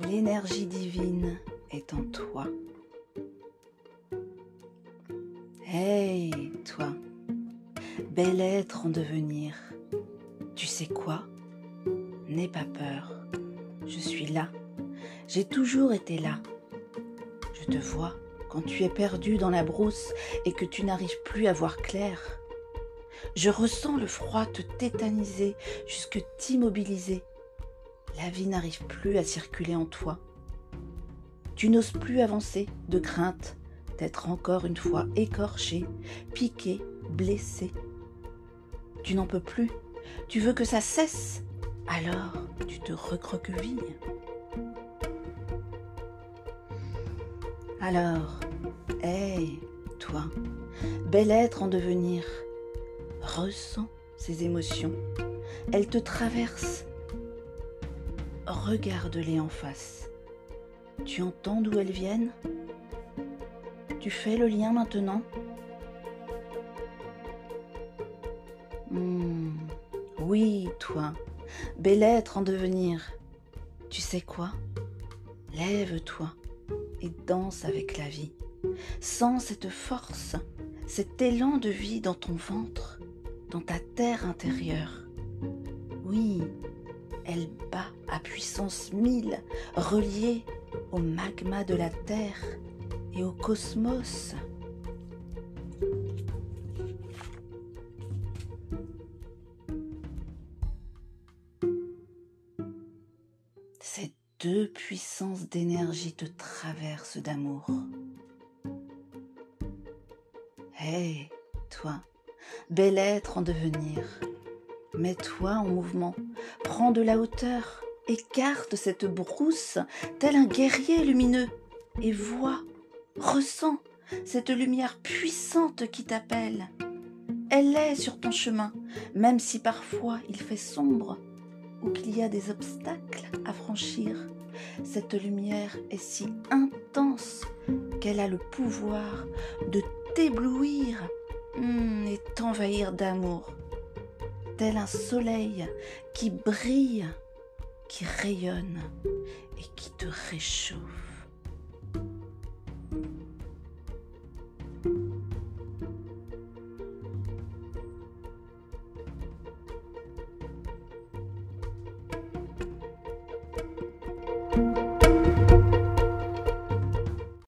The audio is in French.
L'énergie divine est en toi. Hey, toi, bel être en devenir. Tu sais quoi? N'aie pas peur. Je suis là. J'ai toujours été là. Je te vois quand tu es perdu dans la brousse et que tu n'arrives plus à voir clair. Je ressens le froid te tétaniser jusque t'immobiliser. La vie n'arrive plus à circuler en toi. Tu n'oses plus avancer de crainte d'être encore une fois écorché, piqué, blessé. Tu n'en peux plus, tu veux que ça cesse, alors tu te recroquevilles. Alors, hé, toi, bel être en devenir, ressens ces émotions. Elles te traversent. Regarde-les en face. Tu entends d'où elles viennent? Tu fais le lien maintenant? Hmm, Oui, toi, bel être en devenir. Tu sais quoi? Lève-toi et danse avec la vie. Sens cette force, cet élan de vie dans ton ventre, dans ta terre intérieure. Oui, elle bat à puissance mille, reliée au magma de la terre et au cosmos. Ces deux puissances d'énergie te traversent d'amour. Hé, toi, bel être en devenir, mets-toi en mouvement, prends de la hauteur, écarte cette brousse tel un guerrier lumineux et vois, ressens cette lumière puissante qui t'appelle. Elle est sur ton chemin, même si parfois il fait sombre ou qu'il y a des obstacles à franchir. Cette lumière est si intense qu'elle a le pouvoir de t'éblouir hmm, et t'envahir d'amour, tel un soleil qui brille, qui rayonne et qui te réchauffe.